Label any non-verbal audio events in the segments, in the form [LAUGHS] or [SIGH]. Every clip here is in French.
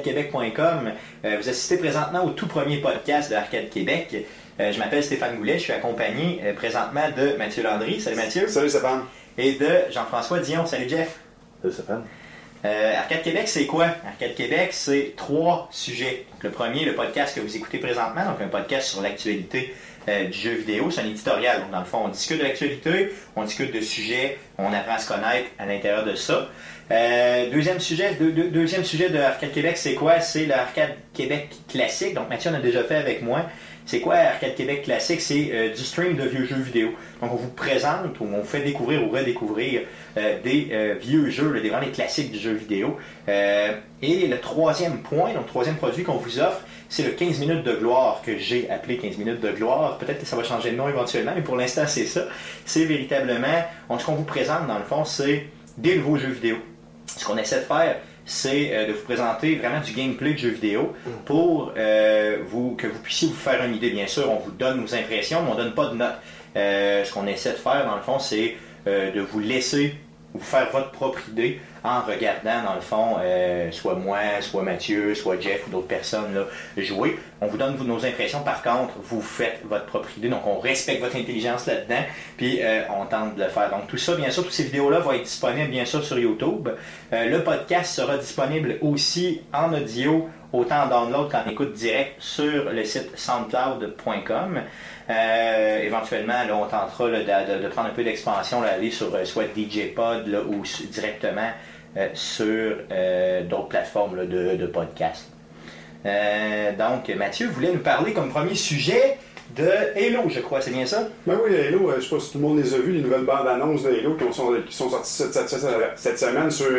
arcadequebec.com. Euh, vous assistez présentement au tout premier podcast de Arcade Québec. Euh, je m'appelle Stéphane Goulet, je suis accompagné euh, présentement de Mathieu Landry. Salut Mathieu. Salut Stéphane. Et de Jean-François Dion. Salut Jeff. Salut Stéphane. Euh, Arcade Québec, c'est quoi? Arcade Québec, c'est trois sujets. Donc, le premier, le podcast que vous écoutez présentement, donc un podcast sur l'actualité euh, du jeu vidéo. C'est un éditorial. Donc, dans le fond, on discute de l'actualité, on discute de sujets, on apprend à se connaître à l'intérieur de ça. Euh, deuxième sujet, deux- deux- deuxième sujet de Arcade Québec, c'est quoi? C'est l'Arcade Québec classique. Donc Mathieu en a déjà fait avec moi. C'est quoi Arcade Québec classique? C'est euh, du stream de vieux jeux vidéo. Donc on vous présente ou on fait découvrir ou redécouvrir euh, des euh, vieux jeux, des vraiment des classiques du jeu vidéo. Euh, et le troisième point, donc troisième produit qu'on vous offre, c'est le 15 minutes de gloire que j'ai appelé 15 minutes de gloire. Peut-être que ça va changer de nom éventuellement, mais pour l'instant c'est ça. C'est véritablement, ce qu'on vous présente dans le fond, c'est des nouveaux jeux vidéo. Ce qu'on essaie de faire, c'est euh, de vous présenter vraiment du gameplay de jeux vidéo pour euh, vous, que vous puissiez vous faire une idée. Bien sûr, on vous donne nos impressions, mais on ne donne pas de notes. Euh, ce qu'on essaie de faire, dans le fond, c'est euh, de vous laisser vous faire votre propre idée en regardant, dans le fond, euh, soit moi, soit Mathieu, soit Jeff ou d'autres personnes là, jouer. On vous donne nos impressions, par contre, vous faites votre propre idée, donc on respecte votre intelligence là-dedans, puis euh, on tente de le faire. Donc tout ça, bien sûr, toutes ces vidéos-là vont être disponibles, bien sûr, sur YouTube. Euh, le podcast sera disponible aussi en audio, autant en download qu'en écoute direct sur le site soundcloud.com. Euh, éventuellement, on tentera de, prendre un peu d'expansion, aller sur euh, soit DJ Pod ou directement euh, sur d'autres plateformes de, de podcast. Donc, Mathieu voulait nous parler comme premier sujet de Halo, je crois, c'est bien ça? Ben oui, Halo, je sais pas si tout le monde les a vus, les nouvelles bandes annonces de Halo qui sont, sorties cette, semaine sur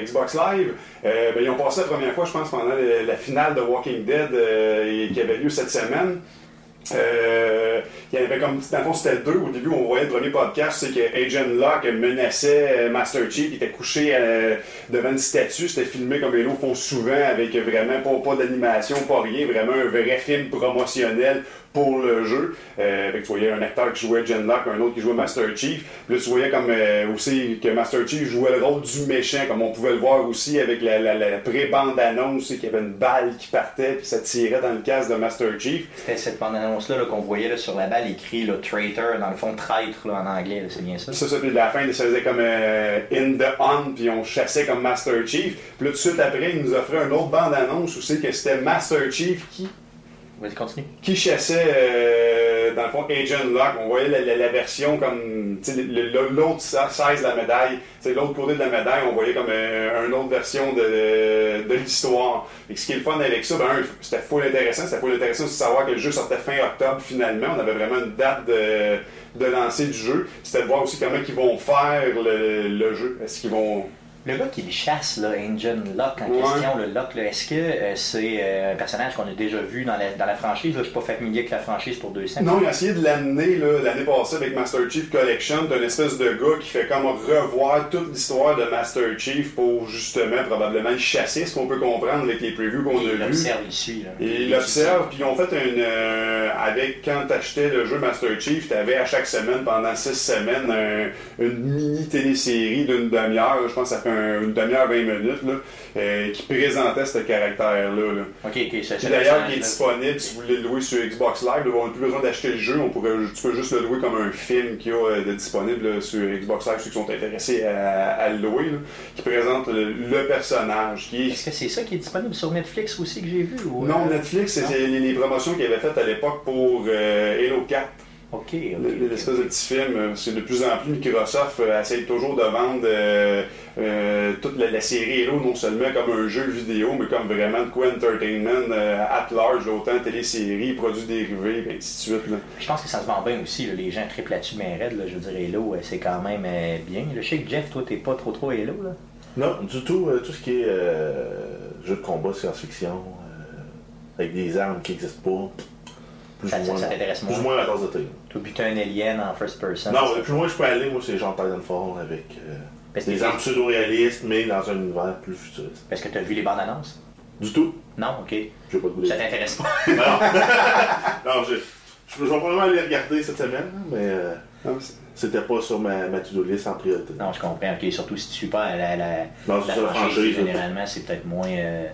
Xbox Live. Euh, ben, ils ont passé la première fois, je pense, pendant la finale de Walking Dead qui avait lieu cette semaine. Euh, il y avait comme, dans le fond, c'était deux. Au début, on voyait le premier podcast, c'est que Agent Locke menaçait euh, Master Chief, il était couché euh, devant une statue. C'était filmé comme Halo font souvent, avec vraiment pas, pas d'animation, pas rien, vraiment un vrai film promotionnel pour le jeu. Euh, que tu voyais un acteur qui jouait Agent Locke, un autre qui jouait Master Chief. Puis là, tu voyais comme euh, aussi que Master Chief jouait le rôle du méchant, comme on pouvait le voir aussi avec la, la, la pré-bande-annonce, c'est qu'il y avait une balle qui partait, puis ça tirait dans le casque de Master Chief. C'était cette bande-annonce-là là, qu'on voyait là, sur la balle écrit là, traitor, dans le fond traître là, en anglais, c'est bien ça? Ça, ça, puis la fin, ça faisait comme euh, In the Hunt, puis on chassait comme Master Chief. Puis là, tout de suite après, il nous offrait une autre bande-annonce où c'est que c'était Master Chief qui, Vas-y, continue. qui chassait, euh, dans le fond, Agent Locke? On voyait la, version comme, l'autre size de la médaille. L'autre côté de la médaille, on voyait comme euh, une autre version de, l'histoire. Et ce qui est le fun avec ça, ben, c'était full intéressant. C'était full intéressant de savoir que le jeu sortait fin octobre finalement. On avait vraiment une date de, de lancer du jeu. C'était de voir aussi comment ils vont faire le jeu. Est-ce qu'ils vont... Le gars qui le chasse, là, Angel Locke en Ouais. question, le Locke, est-ce que euh, c'est euh, un personnage qu'on a déjà vu dans la, dans la franchise? Là, je suis pas familier avec la franchise pour 200. Non, il a essayé de l'amener l'année passée avec Master Chief Collection, d'un espèce de gars qui fait comme revoir toute l'histoire de Master Chief pour justement probablement le chasser, ce qu'on peut comprendre avec les previews qu'on a l'observe, il. Là. Et il l'observe, puis ils ont fait une. euh, avec quand t'achetais le jeu Master Chief, t'avais à chaque semaine, pendant six semaines, un- une mini télésérie d'une demi-heure, je pense que ça fait un- une demi-heure, 20 minutes, là, euh, qui présentait ce caractère-là. là. Ok, ok, ça, Puis c'est d'ailleurs, qui est disponible si vous voulez le louer sur Xbox Live. là, on n'a plus besoin d'acheter le jeu. On pourrait, tu peux juste le louer comme un film qui a euh, de disponible sur Xbox Live, ceux qui sont intéressés à, à le louer, qui présente le, le personnage. Qui est... Est-ce que c'est ça qui est disponible sur Netflix aussi que j'ai vu? Ou, Non, euh, Netflix, c'était les, les promotions qu'il avait faites à l'époque pour Halo 4. Ok, L'espèce de petit film, euh, c'est de plus en plus Microsoft euh, essaye toujours de vendre euh, euh, toute la, la série Halo non seulement comme un jeu vidéo, mais comme vraiment de quoi entertainment euh, at large, autant téléséries, produits dérivés, et ainsi de suite. Là. Je pense que ça se vend bien aussi. là, Les gens triplent là-dessus, mais raide, là, je veux dire, Halo, c'est quand même euh, bien. Je sais que Jeff, toi, t'es pas trop trop Halo. Là. Non, du tout, euh, tout ce qui est euh, jeu de combat, science-fiction, euh, avec des armes qui n'existent pas, plus Ça- ou ça- moins, ça t'intéresse plus moins? ou moins la tasse de thé. Toi, buter un alien en first person. Non, le plus loin je peux aller, moi, c'est genre Titanfall avec euh, des armes pseudo-réalistes, mais dans un univers plus futuriste. Parce que t'as vu les bandes annonces? Du tout, Non, ok. j'ai pas de goût Ça t'intéresse pas? Non, [LAUGHS] non je, je, je vais probablement aller regarder cette semaine, mais euh, Non, mais c'est- c'était pas sur ma, ma to-do list en priorité. Non, je comprends. Ok, surtout si tu suis pas la, la, Non, la la franchise, franchise, généralement, c'est peut-être moins, euh,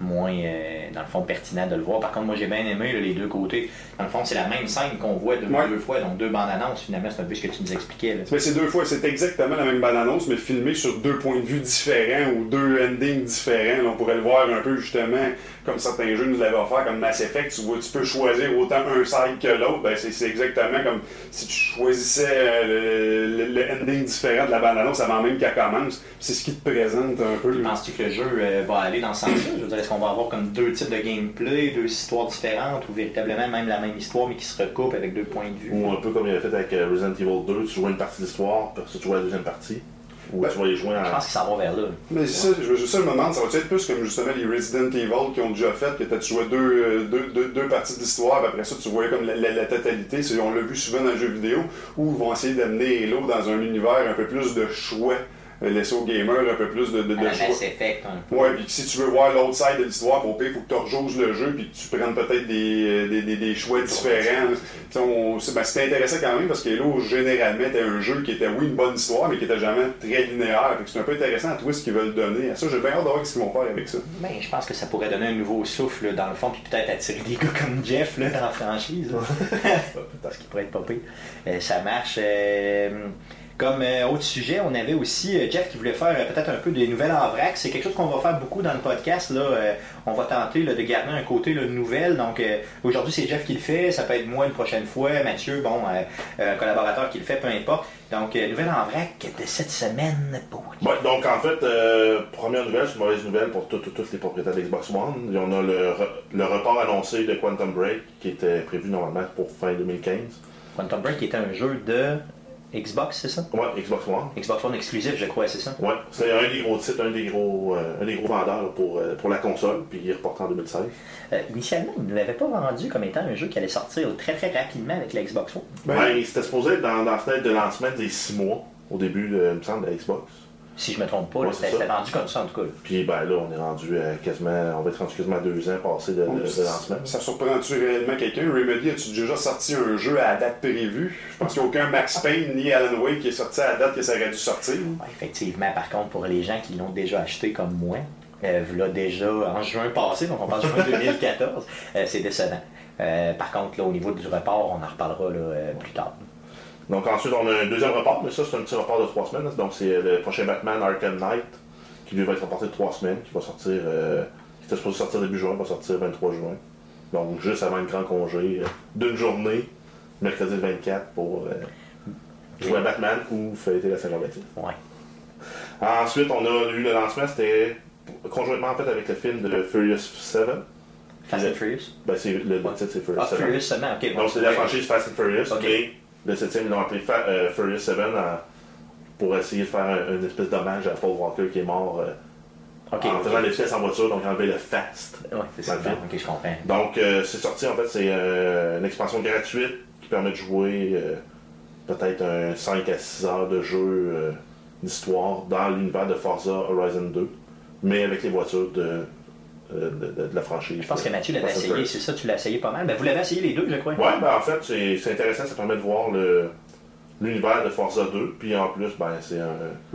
moins euh, dans le fond, pertinent de le voir. Par contre, moi, j'ai bien aimé là, les deux côtés. Dans le fond, c'est la même scène qu'on voit deux, Ouais. deux fois, donc deux bandes annonces. Finalement, c'est un peu ce que tu nous expliquais. Là. Mais c'est deux fois, c'est exactement la même bande-annonce, mais filmé sur deux points de vue différents ou deux endings différents. Là, on pourrait le voir un peu justement comme certains jeux nous l'avaient offert, comme Mass Effect. Tu, vois, tu peux choisir autant un side que l'autre. Ben, c'est, c'est exactement comme si tu choisissais euh, le, le- le ending différent de la bande-annonce avant même qu'elle commence. C'est ce qui te présente un peu. Penses-tu que le jeu euh, va aller dans ce sens-là? Je veux dire, est-ce qu'on va avoir comme deux types de gameplay, deux histoires différentes, ou véritablement même la même histoire, mais qui se recoupent avec deux points de vue? Ou un peu comme il avait fait avec euh, Resident Evil 2, tu jouais une partie de l'histoire, puis tu jouais la deuxième partie. Ou Ben, tu vas les jouer Je en. pense que ça va vers là. Mais c'est ça, je, je, ça, je me demande, ça va être plus comme justement les Resident Evil qui ont déjà fait, que tu jouais deux, euh, deux, deux, deux parties de l'histoire, puis après ça, tu voyais comme la, la- la totalité. C'est- On l'a vu souvent dans le jeu vidéo, où ils vont essayer d'amener Halo dans un univers un peu plus de choix, laisser aux gamers un peu plus de, de, de la choix. Ouais, puis si tu veux voir l'autre side de l'histoire, pour il faut que tu rejoues le jeu, puis que tu prennes peut-être des, euh, des, des, des choix différents. On- c'est- ben, C'était intéressant quand même parce que Halo, généralement, était un jeu qui était, oui, une bonne histoire, mais qui était jamais très linéaire. Fait que C'est un peu intéressant à toi ce qu'ils veulent donner. À ça, j'ai bien hâte de voir ce qu'ils vont faire avec ça. Ben, je pense que ça pourrait donner un nouveau souffle là, dans le fond, puis peut-être attirer des gars comme Jeff là, dans la franchise. là. Parce [LAUGHS] qu'il pourrait être pire. Euh, ça marche. euh, comme euh, autre sujet, on avait aussi euh, Jeff qui voulait faire euh, peut-être un peu des nouvelles en vrac. C'est quelque chose qu'on va faire beaucoup dans le podcast. Là. On va tenter là, de garder un côté là, nouvelle. Donc aujourd'hui, c'est Jeff qui le fait. Ça peut être moi une prochaine fois. Mathieu, bon, un collaborateur qui le fait, peu importe. Donc, nouvelle en vrac de cette semaine pour donc en fait, première nouvelle, c'est une mauvaise nouvelle pour tous les propriétaires de Xbox One. On a le, re- le report annoncé de Quantum Break qui était prévu normalement pour fin 2015. Quantum Break était un jeu de Xbox, c'est ça? Ouais, Xbox One. Xbox One exclusif, je crois, c'est ça? Ouais, c'est un des gros titres, un des gros, euh, un des gros vendeurs pour, euh, pour la console, puis il est reporté en 2016. Euh, initialement, ils ne l'avaient pas vendu comme étant un jeu qui allait sortir très très rapidement avec la Xbox One. Ben, Ben, c'était supposé être dans, dans la fenêtre de lancement des 6 mois, au début, de, il me semble, de la Xbox. Si je me trompe pas, Ouais, c'est c'était vendu comme ça en tout cas. là. Puis ben là, on est rendu à quasiment, on va être rendu quasiment à deux ans passés de, de- de lancement. Ça surprend-tu réellement quelqu'un? Remedy, as-tu déjà sorti un jeu à la date prévue? Je pense qu'il n'y a aucun Max Payne ni Alan Wake qui est sorti à la date que ça aurait dû sortir. Ouais, effectivement, par contre, pour les gens qui l'ont déjà acheté comme moi, euh, là déjà en juin passé, donc on parle de juin [LAUGHS] 2014, euh, c'est décevant. Euh, par contre, là, au niveau du report, on en reparlera là, euh, plus tard. Donc ensuite, on a un deuxième report, mais ça, c'est un petit report de trois semaines. Donc c'est le prochain Batman Arkham Knight, qui lui va être reporté de trois semaines, qui va sortir, euh, qui était supposé sortir début juin, va sortir 23 juin. Donc juste avant le grand congé euh, d'une journée, mercredi le 24, pour euh, jouer à Batman ou fêter la Saint-Jean-Baptiste. Ouais. Ensuite, on a eu le lancement, c'était conjointement en fait avec le film de Furious 7. Fast and Furious? Ben, c'est, le, titre, c'est Furious Ah, 7. Furious seulement, ok. Donc, c'est la franchise Fast and Furious. Ok. Le septième, ils l'ont appelé Fa- euh, Furious 7 euh, pour essayer de faire un- une espèce d'hommage à Paul Walker qui est mort euh, en faisant des vitesses en voiture, donc enlever le fast. Ouais, c'est ça. Ok, je comprends. Donc, euh, c'est sorti, en fait, c'est une expansion gratuite qui permet de jouer peut-être un 5 à 6 heures de jeu d'histoire dans l'univers de Forza Horizon 2, mais avec les voitures de, de, de- de la franchise. Je pense que Mathieu l'avait essayé, c'est ça, tu l'as essayé pas mal. Ben, vous l'avez essayé les deux, je crois. Ouais, ben en fait, c'est c'est intéressant, ça permet de voir le l'univers de Forza 2, puis en plus, ben c'est un.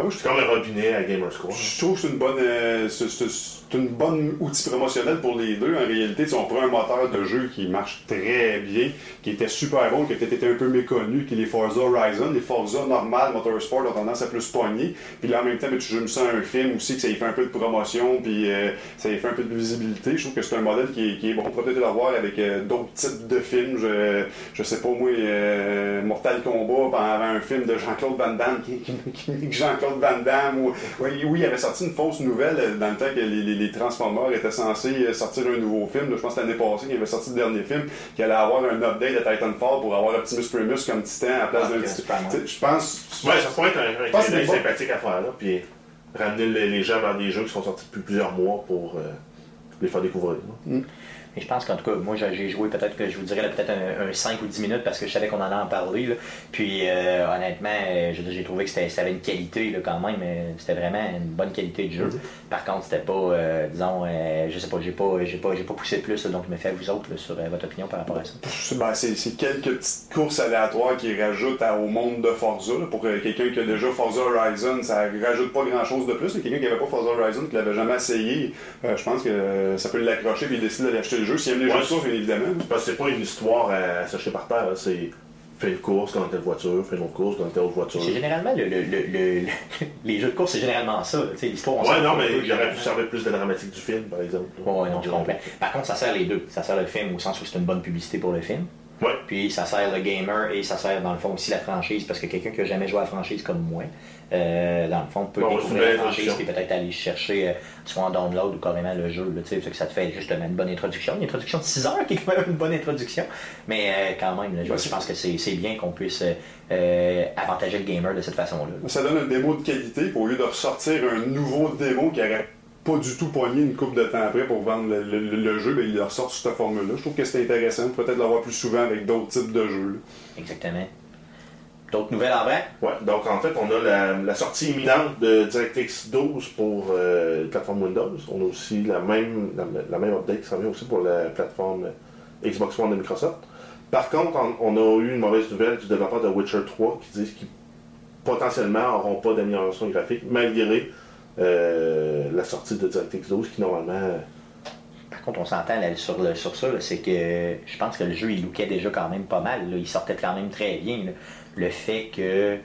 Je C'est comme un robinet à Gamerscore. Je trouve que c'est une bonne, euh, c'est- c'est- c'est une bonne outil promotionnel pour les deux. En réalité, sais, on prend un moteur de jeu qui marche très bien, qui était super bon, qui été un peu méconnu, qui est les Forza Horizon. Les Forza normal, Motorsport ont tendance à plus pogner. Puis là, en même temps, ben, tu joues ça un film aussi, que ça y fait un peu de promotion, puis euh, ça y fait un peu de visibilité. Je trouve que c'est un modèle qui est, qui est bon. Peut-être le voir avec euh, d'autres types de films. Je, je sais pas, moi, euh, Mortal Kombat, avant un film de Jean-Claude Van Damme, qui, qui, Jean-Claude Van Damme, ou, oui, il avait sorti une fausse nouvelle dans le temps que les, les Transformers étaient censés euh, sortir un nouveau film. là. je pense que l'année passée, il avait sorti le dernier film, qui allait avoir un update de Titanfall pour avoir Optimus Primus comme titan à la place Ah, d'un sais, Je pense. Ouais, ça pourrait être un, c'est sympathique à faire là, puis ramener les, gens vers des jeux qui sont sortis depuis plusieurs mois pour euh, les faire découvrir. là. Mais je pense qu'en tout cas, moi j'ai joué peut-être que je vous dirais peut-être un, 5 ou 10 minutes parce que je savais qu'on en allait en parler. Puis euh, honnêtement, euh, j'ai trouvé que ça avait une qualité là, quand même. C'était vraiment une bonne qualité de jeu. Par contre, c'était pas, euh, disons, je sais pas, j'ai pas, j'ai pas, j'ai pas poussé plus, donc je me fais vous autres sur votre opinion par rapport à ça. Ben, c'est quelques petites courses aléatoires qui rajoutent au monde de Forza. Pour quelqu'un qui a déjà Forza Horizon, ça rajoute pas grand chose de plus. Quelqu'un qui n'avait pas Forza Horizon, qui l'avait jamais essayé, je pense que ça peut l'accrocher et décider d'aller acheter le jeu. S'il aime les jeux de course, bien évidemment. Parce que c'est pas une histoire à s'acheter par terre, c'est fais une course quand telle voiture, fais une autre course quand telle autre voiture. C'est généralement le, le, le, [LAUGHS] les jeux de course, c'est généralement ça. L'histoire. Ouais, non, mais il aurait pu servir plus de la dramatique du film, par exemple. Ouais, non, je comprends. Par contre, ça sert les deux. Ça sert le film au sens où c'est une bonne publicité pour le film. Puis ça sert le gamer et ça sert dans le fond aussi la franchise parce que quelqu'un qui n'a jamais joué à la franchise comme moi, euh, dans le fond, peut découvrir la franchise et peut-être aller chercher euh, soit en download ou carrément le jeu. Là, que ça te fait justement une bonne introduction. Une introduction de 6 heures qui est quand même une bonne introduction. Mais euh, quand même, je pense que c'est bien qu'on puisse avantager le gamer de cette façon-là. Ça donne un démo de qualité au lieu de ressortir un nouveau démo qui aurait pas du tout poigné une coupe de temps après pour vendre le, jeu, mais il ressort sous cette formule-là. Je trouve que c'est intéressant, peut-être l'avoir plus souvent avec d'autres types de jeux. Exactement. D'autres nouvelles en vrai? Ouais, donc en fait, on a la, sortie imminente de DirectX 12 pour euh, la plateforme Windows. On a aussi la même, la, même update qui s'en vient aussi pour la plateforme Xbox One de Microsoft. Par contre, on, a eu une mauvaise nouvelle du développeur de Witcher 3 qui disent qu'ils potentiellement n'auront pas d'amélioration graphique malgré euh, la sortie de DirectX 12 qui normalement. Par contre, on s'entend sur, sur ça, c'est que je pense que le jeu il lookait déjà quand même pas mal. Il sortait quand même très bien. Le fait qu'il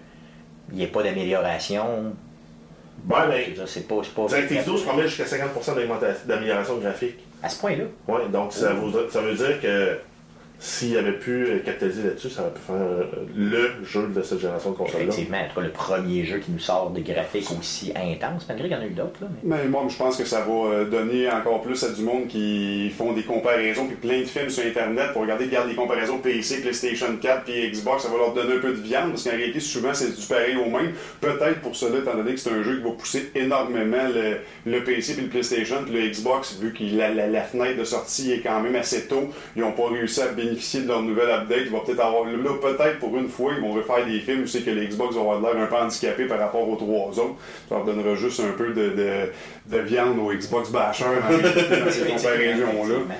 n'y ait pas d'amélioration. Ouais, mais. C'est pas, pas DirectX 12 promet jusqu'à 50% d'amélioration graphique. À ce point-là. Oui, donc ça, ça veut dire que s'il avait pu capitaliser là-dessus, ça aurait pu faire euh, le jeu de cette génération de consoles-là. Effectivement, en le premier jeu qui nous sort des graphiques aussi intenses, malgré qu'il y en a eu d'autres. Mais... moi, je pense que ça va euh, donner encore plus à du monde qui font des comparaisons, puis plein de films sur Internet pour regarder, regarder des comparaisons PC, PlayStation 4, puis Xbox, ça va leur donner un peu de viande, parce qu'en réalité, souvent, c'est du pareil au même. Peut-être pour cela, étant donné que c'est un jeu qui va pousser énormément le, PC puis le PlayStation, puis le Xbox, vu que la, la, fenêtre de sortie est quand même assez tôt, ils n'ont pas réussi à bénéficier de leur nouvelle update. Ils vont peut-être avoir. Là, peut-être pour une fois, ils vont refaire des films où c'est que les Xbox vont avoir l'air un peu handicapés par rapport aux trois autres. Ça leur donnera juste un peu de, de, de viande aux Xbox bashers [LAUGHS] dans ces comparaisons-là.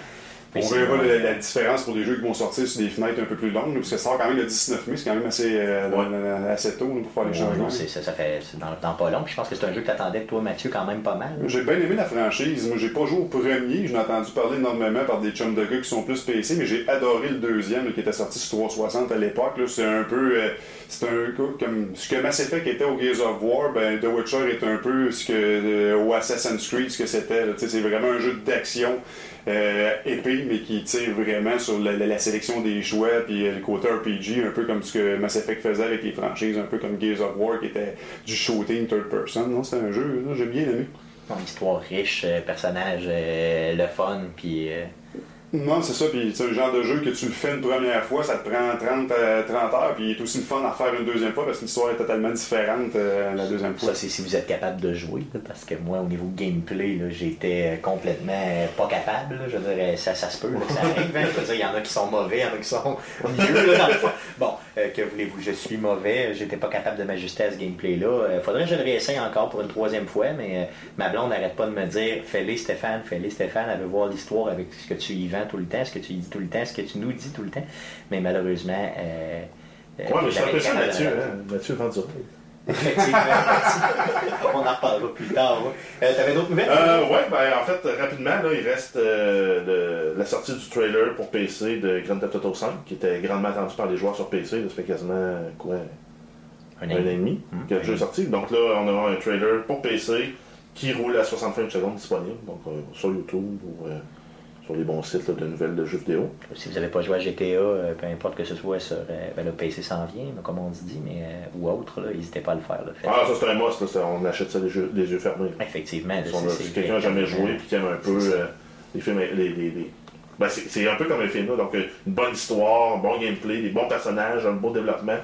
On verra la, la, différence pour des jeux qui vont sortir sur des fenêtres un peu plus longues, parce que ça sort quand même le 19 mai, c'est quand même assez, euh, assez tôt pour faire les changements. ça, ça, fait dans, pas long, puis je pense que c'est un jeu que tu attendais toi, Mathieu, quand même pas mal. J'ai bien aimé la franchise. Moi, j'ai pas joué au premier, je l'ai entendu parler énormément par des chums de gars qui sont plus PC, mais j'ai adoré le deuxième qui était sorti sur 360 à l'époque. C'est un peu. Euh, c'est un comme ce que Mass Effect était au Gears of War, ben The Witcher est un peu ce que euh, au Assassin's Creed ce que c'était. C'est vraiment un jeu d'action euh, épée, mais qui tire vraiment sur la, sélection des choix puis euh, le côté RPG, un peu comme ce que Mass Effect faisait avec les franchises, un peu comme Gears of War qui était du shooting third person. Non, c'est un jeu, j'ai bien aimé. Histoire riche, euh, personnage, le fun, puis non, c'est ça. Puis c'est le genre de jeu que tu le fais une première fois, ça te prend 30, 30 euh, heures, puis il est aussi le fun à faire une deuxième fois parce que l'histoire est totalement différente euh, la deuxième fois. Ça, c'est si vous êtes capable de jouer, parce que moi, au niveau gameplay, j'étais euh, complètement pas capable. je dirais, ça, ça se peut, ça arrive. Hein. il y en a qui sont mauvais, il y en a qui sont [LAUGHS] mieux. dans. Bon, que voulez-vous, je suis mauvais, j'étais pas capable de m'ajuster à ce gameplay-là. faudrait que je le réessaye encore pour une troisième fois, mais ma blonde n'arrête pas de me dire fais-les Stéphane, fais-les Stéphane, elle veut voir l'histoire avec ce que tu y vends tout le temps, ce que tu dis tout le temps, ce que tu nous dis tout le temps? Mais malheureusement. Euh, euh ouais, mais c'est un peu ça, Mathieu. Hein? Mathieu Vendura. Effectivement. [LAUGHS] On en reparlera plus tard. Euh, T'avais d'autres nouvelles? Euh, ouais, ben en fait, rapidement, là, il reste euh, la sortie du trailer pour PC de Grand Theft Auto 5, qui était grandement attendu par les joueurs sur PC. ça fait quasiment quoi? Un, an et demi hum, que le jeu est sorti. Donc là, on aura un trailer pour PC qui roule à 60 frames secondes disponible, donc sur YouTube ou sur les bons sites de nouvelles de jeux vidéo. Si vous n'avez pas joué à GTA, euh, peu importe que ce soit sur euh, ben, le PC s'en vient, comme on dit, mais, euh, ou autre, n'hésitez pas à le faire. ah, ça c'est un must, on achète ça les yeux, fermés. Effectivement. Si quelqu'un n'a jamais joué et qui aime un peu les films, les, ben, c'est un peu comme un film, donc une bonne histoire, un bon gameplay, des bons personnages, un beau développement.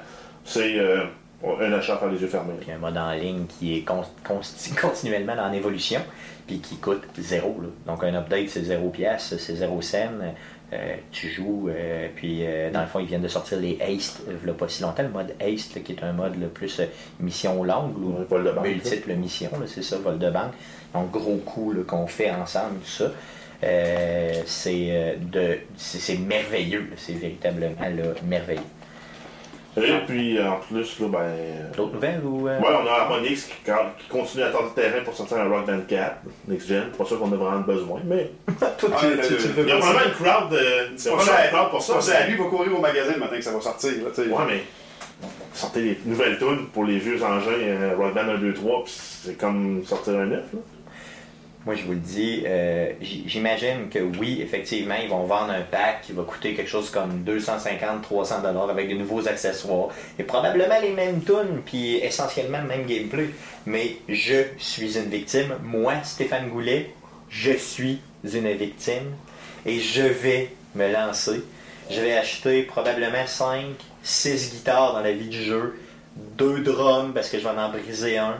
C'est Un achat à faire les yeux fermés. Puis un mode en ligne qui est con- [LAUGHS] continuellement en évolution, puis qui coûte zéro. là. Donc un update, c'est zéro pièce, c'est zéro scène. Euh, tu joues, euh, puis euh, dans le fond, ils viennent de sortir les Haste, euh, a pas si longtemps, le mode Haste, là, qui est un mode là, plus euh, mission longue, ou vol de banque, missions, là, c'est ça, vol de banque. Donc gros coup là, qu'on fait ensemble, tout ça. Euh, c'est euh, de c'est c'est merveilleux, là. c'est véritablement là, merveilleux. Et puis, en plus, là, ben. euh, D'autres nouvelles ou euh, Ouais, on a Harmonix qui, qui continue à tendre le terrain pour sortir un Rock Band 4 Next Gen. Pas sûr qu'on a vraiment besoin, mais. [LAUGHS] Toi, tu, Ah, tu- le- tu le veux Il y a vraiment une crowd de. C'est pas crowd pour ça. ça, c'est lui, il va courir au magasin le matin que ça va sortir. Là, tu sais. Ouais, mais. Sortez les nouvelles tunes pour les vieux engins euh, Rock Band 1, 2, 3, puis c'est comme sortir un neuf, là. Moi, je vous le dis, euh, j'imagine que oui, effectivement, ils vont vendre un pack qui va coûter quelque chose comme 250-300 dollars avec de nouveaux accessoires et probablement les mêmes tunes, puis essentiellement le même gameplay. Mais je suis une victime. Moi, Stéphane Goulet, je suis une victime et je vais me lancer. Je vais acheter probablement 5, 6 guitares dans la vie du jeu, deux drums parce que je vais en briser un.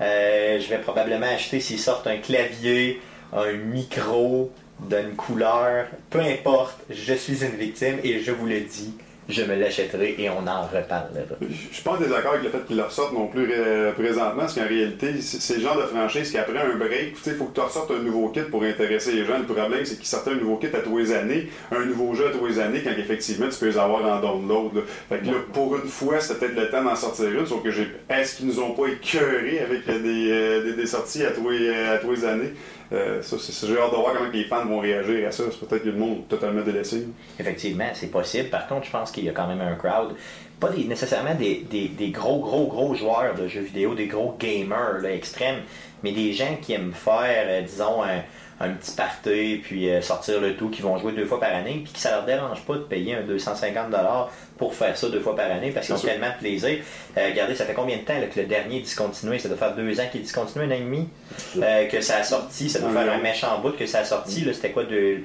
Euh, je vais probablement acheter s'ils sortent un clavier, un micro d'une couleur, peu importe, je suis une victime et je vous le dis, je me l'achèterai et on en reparlera. Je suis pas en désaccord avec le fait qu'ils le ressortent non plus euh, présentement, parce qu'en réalité, c'est le genre de franchise qui, après un break, il faut que tu ressortes un nouveau kit pour intéresser les gens. Le problème, c'est qu'ils sortaient un nouveau kit à tous les années, un nouveau jeu à tous les années, quand effectivement tu peux les avoir en download. là. Fait que là, pour une fois, c'était peut-être le temps d'en sortir une, sauf que j'ai. Est-ce qu'ils nous ont pas écœurés avec des, euh, des, des sorties à tous les, euh, à tous les années? Euh, ça, c'est j'ai hâte de voir comment les fans vont réagir à ça. C'est peut-être que le monde totalement délaissé. Effectivement, c'est possible. Par contre, je pense qu'il y a quand même un crowd, pas nécessairement des, gros, gros, gros joueurs de jeux vidéo, des gros gamers extrêmes, mais des gens qui aiment faire, euh, disons, un, un petit party, puis euh, sortir le tout, qui vont jouer deux fois par année, puis que ça leur dérange pas de payer un 250$ pour faire ça deux fois par année, parce qu'ils ont sûr. tellement de plaisir. Euh, regardez, ça fait combien de temps là, que le dernier est discontinué? Ça doit faire deux ans qu'il est discontinué, un an et demi, euh, que ça a sorti. Ça doit faire un an. méchant bout que ça a sorti. là. C'était quoi de...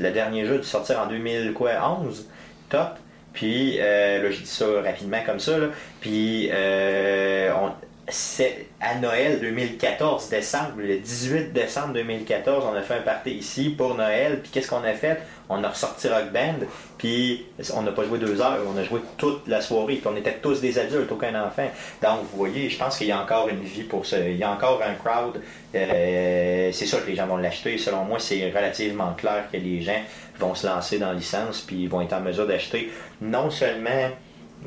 Le dernier jeu de sortir en 2011, top. Puis, euh, là, je dis ça rapidement comme ça, là. Puis, euh, on- c'est à Noël 2014, décembre, le 18 décembre 2014, on a fait un party ici pour Noël. Puis, qu'est-ce qu'on a fait? On a ressorti Rock Band. Puis, on n'a pas joué deux heures, on a joué toute la soirée. Puis, on était tous des adultes, aucun enfant. Donc, vous voyez, je pense qu'il y a encore une vie pour ça. Il y a encore un crowd. Euh, c'est sûr que les gens vont l'acheter. Selon moi, c'est relativement clair que les gens vont se lancer dans licence puis vont être en mesure d'acheter non seulement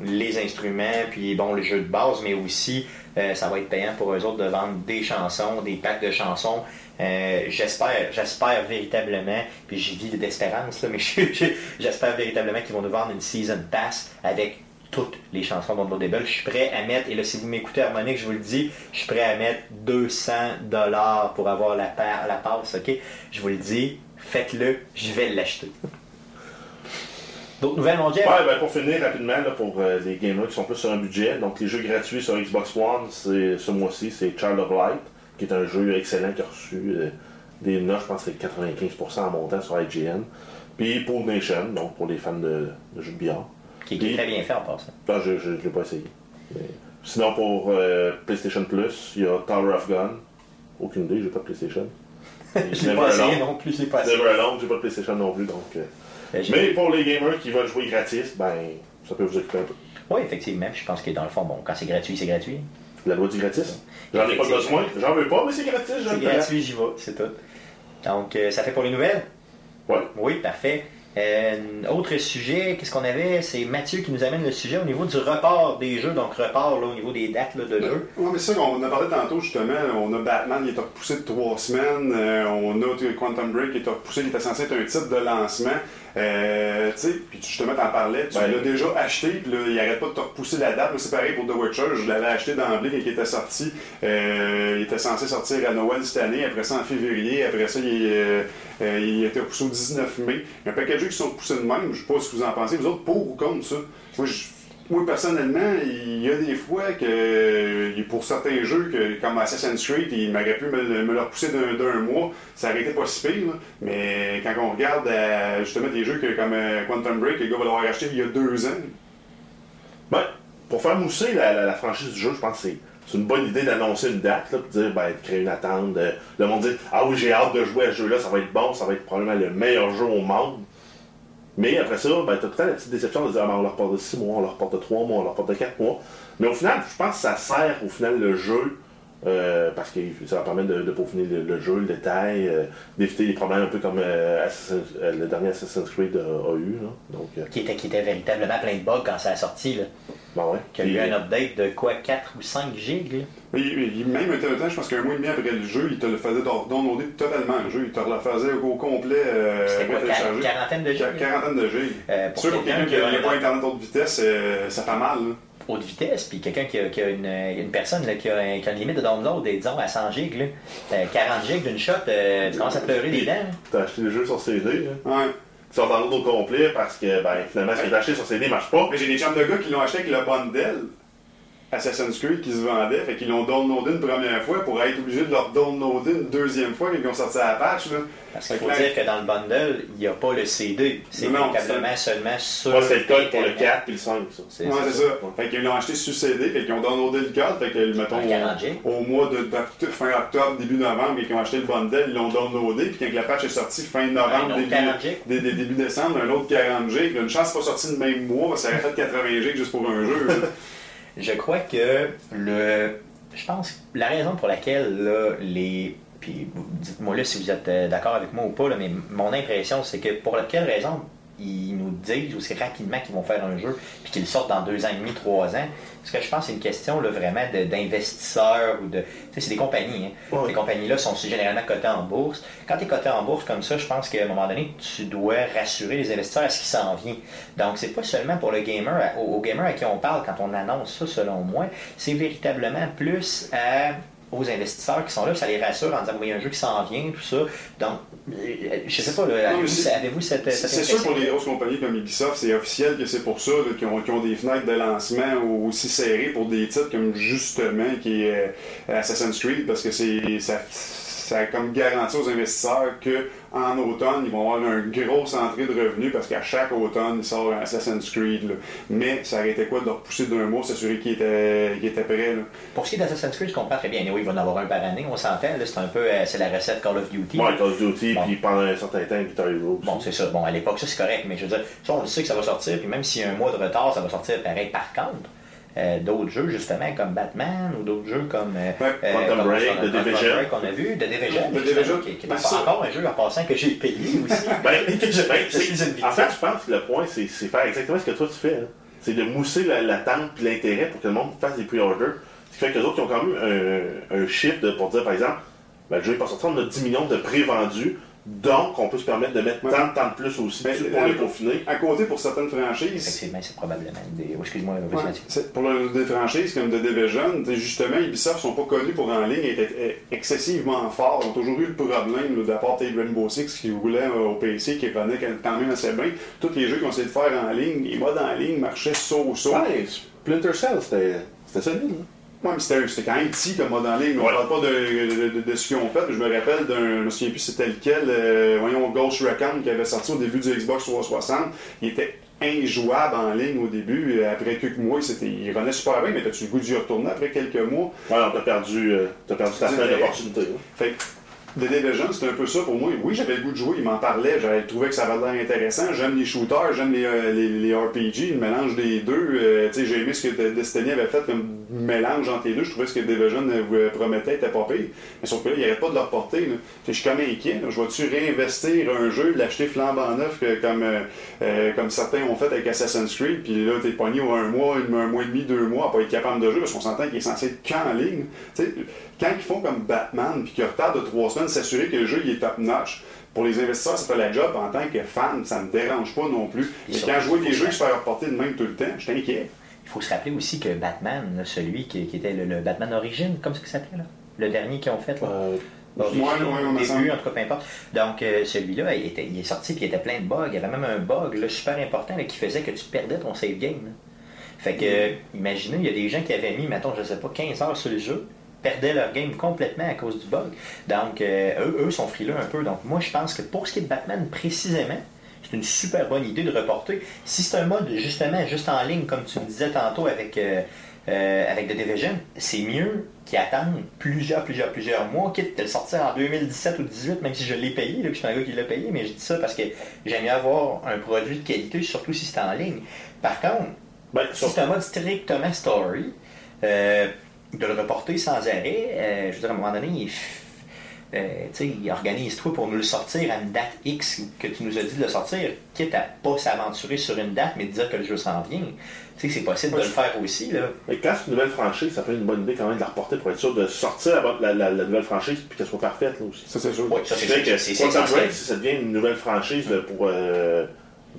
les instruments puis bon le jeu de base mais aussi euh, ça va être payant pour eux autres de vendre des chansons des packs de chansons Euh, j'espère j'espère véritablement puis j'y vis d'espérance là mais [LAUGHS] je- je- j'espère véritablement qu'ils vont nous vendre une season pass avec toutes les chansons d'Audible. Je suis prêt à mettre, et là, si vous m'écoutez Harmonique, je vous le dis, je suis prêt à mettre 200 dollars pour avoir la, la passe, ok? Je vous le dis, faites-le, je vais l'acheter. [LAUGHS] D'autres nouvelles, mon Jeff? Ouais, ben pour finir rapidement, là, pour euh, les gamers qui sont plus sur un budget, donc les jeux gratuits sur Xbox One, ce mois-ci, c'est Child of Light, qui est un jeu excellent qui a reçu euh, des notes, je pense que c'est 95% en montant sur IGN. Puis Pool Nation, donc pour les fans de, de jeux de billard. Qui, qui est très bien fait en passant. Ben, je ne l'ai pas essayé. Mais- Sinon, pour euh, PlayStation Plus, il y a Tower of Gun. Aucune idée, j'ai pas de PlayStation. [LAUGHS] Never pas essayé non plus, je l'ai pas essayé. Never Alone, j'ai pas de PlayStation non plus, donc. Euh, Mais pour les gamers qui veulent jouer gratis, ben, ça peut vous occuper un peu. Oui, effectivement, je pense que dans le fond, bon, quand c'est gratuit, c'est gratuit. La loi du gratis? J'en ai pas besoin, j'en veux pas, mais c'est gratis, j'en C'est gratuit, j'y vais, c'est tout. Donc, euh, ça fait pour les nouvelles? Ouais. Oui, parfait. Euh, autre sujet, qu'est-ce qu'on avait? C'est Mathieu qui nous amène le sujet au niveau du report des jeux, donc report là, au niveau des dates là, de jeu. Oui, mais c'est ça qu'on en a parlé tantôt, justement. On a Batman qui est repoussé de trois semaines. Euh, on a Quantum Break qui est repoussé, qui était censé être un titre de lancement. Euh, tu sais, puis tu- justement, t'en parlais. Tu Ben, l'as déjà acheté, puis là, il arrête pas de te repousser la date. C'est pareil pour The Witcher. Je l'avais acheté d'emblée quand il était sorti. Euh, il était censé sortir à Noël cette année. Après ça, en février. Après ça, il, euh, euh, il était repoussé au 19 mai. Il y a un paquet de jeux qui sont repoussés de même. Je sais pas ce que vous en pensez. Vous autres, pour ou contre ça? Moi, je- moi, personnellement, il y a des fois que, pour certains jeux, que, comme Assassin's Creed, il m'aurait pu me, me le repousser d'un mois. Ça aurait été pas si pire. Mais quand on regarde euh, justement des jeux que, comme euh, Quantum Break, le gars va l'avoir acheté il y a deux ans. Ben, pour faire mousser la, franchise du jeu, je pense que c'est une bonne idée d'annoncer une date, là, dire, ben, de créer une attente. le monde dit, ah oui, j'ai hâte de jouer à ce jeu-là, ça va être bon, ça va être probablement le meilleur jeu au monde. Mais après ça, ben, t'as tout le la petite déception de dire, ah, ben, on leur porte de 6 mois, on leur porte de 3 mois, on leur porte de 4 mois. Mais au final, je pense que ça sert au final le jeu, euh, parce que ça va permettre de, de peaufiner le, le jeu, le détail, euh, d'éviter des problèmes un peu comme euh, euh, le dernier Assassin's Creed a, a eu. Là. Donc, euh, Qui était, qui était véritablement plein de bugs quand ça a sorti. Là. ben ouais. Qu'il y a eu un update de quoi 4 ou 5 gigs. là. Mais il- même un temps, je pense qu'un mois et demi après le jeu, il te le faisait down- downloader totalement le jeu. Il te le faisait au complet euh, C'était quoi, quarantaine de gigs? Quar- Quarantaine de gigs. Euh, pour Sûr, pour quelqu'un qui qui n'a pas Internet haute vitesse, euh, ça fait mal. là. Haute vitesse, puis quelqu'un qui a, qui a une, une personne là, qui, a, qui a une limite de download, et, disons, à 100 gigs, là, euh, 40 gigs d'une shot, euh, tu commences à pleurer des dents. T'as acheté le jeu sur CD, là. Ouais. Tu sors dans l'autre au complet parce que ben, finalement ce que t'as acheté sur CD marche pas. Mais j'ai des chums de gars qui l'ont acheté avec le bundle Assassin's Creed qui se vendait, fait qu'ils l'ont downloadé une première fois pour être obligé de leur downloader une deuxième fois quand ils ont sorti la patch. Là. Parce qu'il faut dire que dans le bundle, il n'y a pas le CD. C'est Non, véritablement seulement sur. C'est le code pour le Internet. 4 puis le 5, ça. C'est Ouais, c'est ça. Fait qu'ils l'ont acheté sur CD, fait qu'ils ont downloadé le code, fait que, mettons, Un 40 gigs. au mois de, fin octobre, début novembre, et qu'ils ont acheté le bundle, ils l'ont downloadé, puis quand la patch est sortie fin novembre, début, 40 gigs. dé- dé- début décembre, un autre 40 gigs. Une chance, c'est pas sorti le même mois, ça aurait fait 80 gigs juste pour un jeu. [LAUGHS] Je crois que le. Je pense la raison pour laquelle là, les. Puis dites-moi là si vous êtes euh, d'accord avec moi ou pas, là, mais mon impression c'est que pour quelle raison ils nous disent aussi rapidement qu'ils vont faire un jeu puis qu'ils sortent dans deux ans et demi, trois ans. Ce que je pense c'est une question là, vraiment d'investisseurs ou de. Tu sais, c'est des compagnies. Hein. Ces compagnies-là sont généralement cotées en bourse. Quand tu es coté en bourse comme ça, je pense qu'à un moment donné, tu dois rassurer les investisseurs à ce qui s'en vient. Donc, c'est pas seulement pour le gamer, au, au gamer à qui on parle quand on annonce ça, selon moi, c'est véritablement plus à aux investisseurs qui sont là, puis ça les rassure en disant oui, il y a un jeu qui s'en vient, tout ça. Donc, je sais pas, avez-vous cette, C'est cette c'est sûr pour les grosses compagnies comme Ubisoft, c'est officiel que c'est pour ça qu'ils ont, ont des fenêtres de lancement aussi serrées pour des titres comme justement qui est euh, Assassin's Creed parce que c'est ça, ça a comme garanti aux investisseurs que en automne ils vont avoir une grosse entrée de revenus parce qu'à chaque automne il sort un Assassin's Creed. là. Mais ça arrêtait quoi de leur pousser d'un mois, s'assurer qu'ils étaient, qu'ils étaient prêts. là? Pour ce qui est d'Assassin's Creed, je comprends très bien. Oui, il va en avoir un par année, on s'entend. là, C'est un peu, euh, c'est la recette Call of Duty. Ouais, Call of Duty, Bon. puis pendant un certain temps, Guitar Hero. Bon, c'est ça. Bon, à l'époque, ça c'est correct, mais je veux dire, ça, on le sait que ça va sortir, puis même s'il y a un mois de retard, ça va sortir pareil. Par contre, euh, d'autres jeux, justement, comme Batman, ou d'autres jeux comme. euh, Ouais, euh, Quantum Break, The Division. Qu'on a vu, The Division, The Division. qui, qui est Ben, c'est encore un jeu en passant que j'ai payé [LAUGHS] aussi. Ben, [LAUGHS] que ben, en fait, je pense que le point, c'est faire exactement ce que toi tu fais. hein. C'est de mousser la- l'attente et l'intérêt pour que le monde fasse des pre-orders. Ce qui fait que les autres, ils ont quand même un, un chiffre de- pour dire, par exemple, ben, le jeu est pas sorti, on a 10 millions de pré-vendus, donc on peut se permettre de mettre Ouais. tant de temps de plus aussi Ben, dessus pour euh, les peaufiner. À côté, pour certaines franchises, Effectivement, c'est probablement des. oh, excuse-moi, Ouais, pour le- des franchises comme The Division, justement, Ubisoft sont pas connus pour en ligne être être excessivement forts. Ils ont toujours eu le problème là, d'apporter Rainbow Six qui roulait euh, au PC, qui revenait quand même assez bien. Tous les jeux qu'ils ont essayé de faire en ligne, les modes en ligne marchaient so-so. Ouais, Splinter Cell, c'était c'était solide. hein. Mais c'était quand même petit comme mode en ligne. On Ouais. parle pas de, de- de- de ce qu'ils ont fait. mais Je me rappelle d'un. Je me souviens plus c'était lequel. euh, voyons, Ghost Recon qui avait sorti au début du Xbox 360. Il était injouable en ligne au début. Euh, Après quelques mois, c'était, il revenait super bien, mais t'as-tu le goût d'y retourner après quelques mois? Ouais, on t'a perdu, euh, t'as perdu ta fenêtre d'opportunité. Fait que The Division, c'était un peu ça pour moi. Oui, j'avais le goût de jouer, il m'en parlait, j'avais trouvé que ça avait l'air intéressant. J'aime les shooters, j'aime les, euh, les, les RPG, le mélange des deux. Euh, tu sais, j'ai aimé ce que Destiny avait fait comme mélange entre les deux. Je trouvais que ce que Division euh, promettait était pas pire. Mais sauf que là, il n'y avait pas de leur là. Sais, Je suis comme inquiet. là. Je vais-tu réinvestir un jeu, l'acheter flambant neuf comme, euh, euh, comme certains ont fait avec Assassin's Creed, puis là, t'es pogné au un mois, un mois et demi, deux mois à pas être capable de jouer parce qu'on s'entend qu'il est censé être qu'en ligne. Quand ils font comme Batman, puis qu'ils retardent de trois semaines, s'assurer que le jeu il est top-notch. Pour les investisseurs, ça fait la job. En tant que fan, ça me dérange pas non plus. Mais quand je vois des jeux sont- qui se font reporter de même tout le temps, je suis inquiet. Il faut se rappeler aussi que Batman, là, celui qui, qui était le, le Batman Origin, comme ça qu'il s'appelait, là? le dernier qu'ils ont fait. Là? Euh, ouais, ouais, début, en tout cas, peu importe. Donc, euh, celui-là, il, était- il est sorti puis il était plein de bugs. Il y avait même un bug là, super important là, qui faisait que tu perdais ton save game. là. Fait que, euh, imaginez, il y a des gens qui avaient mis, mettons, je sais pas, 15 heures sur le jeu, perdaient leur game complètement à cause du bug. Donc, euh, eux, eux sont frileux un peu. Donc, moi, je pense que pour ce qui est de Batman précisément, c'est une super bonne idée de reporter. Si c'est un mode justement juste en ligne, comme tu me disais tantôt avec, euh, euh, avec The Division, c'est mieux qu'ils attendent plusieurs, plusieurs, plusieurs mois, quitte de le sortir en 2017 ou 2018, même si je l'ai payé, là, puis je suis un gars qui l'a payé, mais je dis ça parce que j'aime mieux avoir un produit de qualité, surtout si c'est en ligne. Par contre, Ben, si c'est un mode strictement story, euh, de le reporter sans arrêt, euh, je veux dire, à un moment donné, il, euh, tu sais, organise-toi pour nous le sortir à une date X que tu nous as dit de le sortir, quitte à pas s'aventurer sur une date, mais de dire que le jeu s'en vient. Tu sais, c'est possible de le faire aussi, là. Mais quand c'est une nouvelle franchise, ça peut être une bonne idée quand même de la reporter pour être sûr de sortir la, bonne- la- la- la nouvelle franchise puis qu'elle soit parfaite là aussi. Ça, c'est sûr. Oui, ça Ça c'est que c'est- si ça devient une nouvelle franchise là, pour euh,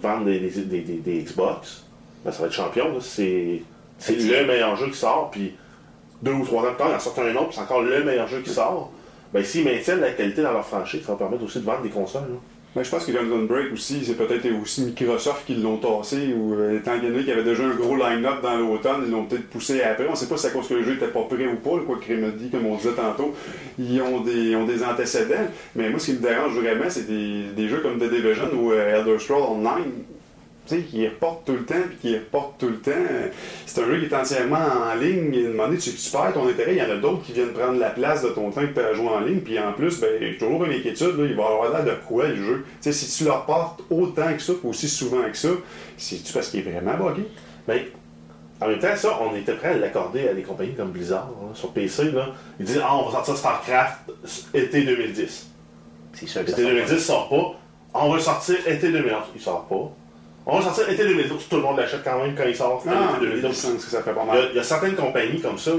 vendre des, des, des- des- des Xbox, ben, ça va être champion. là. C'est c'est le meilleur jeu qui sort, puis deux ou trois ans plus tard, il en sort un autre, puis c'est encore le meilleur jeu qui sort. Ben, s'ils maintiennent la qualité dans leur franchise, ça va permettre aussi de vendre des consoles. là. Mais je pense que Guns Break aussi, c'est peut-être aussi Microsoft qui l'ont tassé, ou euh, étant donné qu'il y avait déjà un gros line-up dans l'automne, ils l'ont peut-être poussé après. On sait pas si c'est à cause que le jeu était pas prêt ou pas, quoi que me dit, comme on disait tantôt. Ils ont des, antécédents. Mais moi, ce qui me dérange vraiment, c'est des, des jeux comme The Division ou euh, Elder Scrolls Online. Sais, qui reportent tout le temps, puis qui reportent tout le temps. C'est un jeu qui est entièrement en ligne. Moment donné, tu, tu perds ton intérêt. Il y en a d'autres qui viennent prendre la place de ton temps que tu as joué en ligne. Puis en plus, ben, j'ai toujours une inquiétude. Là, il va avoir l'air de quoi le jeu? Tu sais, si tu le reportes autant que ça, aussi souvent que ça, c'est-tu parce qu'il est vraiment buggé? Ben, en même temps, ça, on était prêt à l'accorder à des compagnies comme Blizzard, sur PC. Là. Ils disent Ah, on va sortir StarCraft été 2010. C'est sûr que ça Été sort 2010 sort pas. Ah, On va le sortir été 2011. Il sort pas. On va le sortir été 2012. Tout le monde l'achète quand même quand il sort. Ah, été il y a 2012. du sens que ça fait pas Il y, a, mal. il y a certaines compagnies comme ça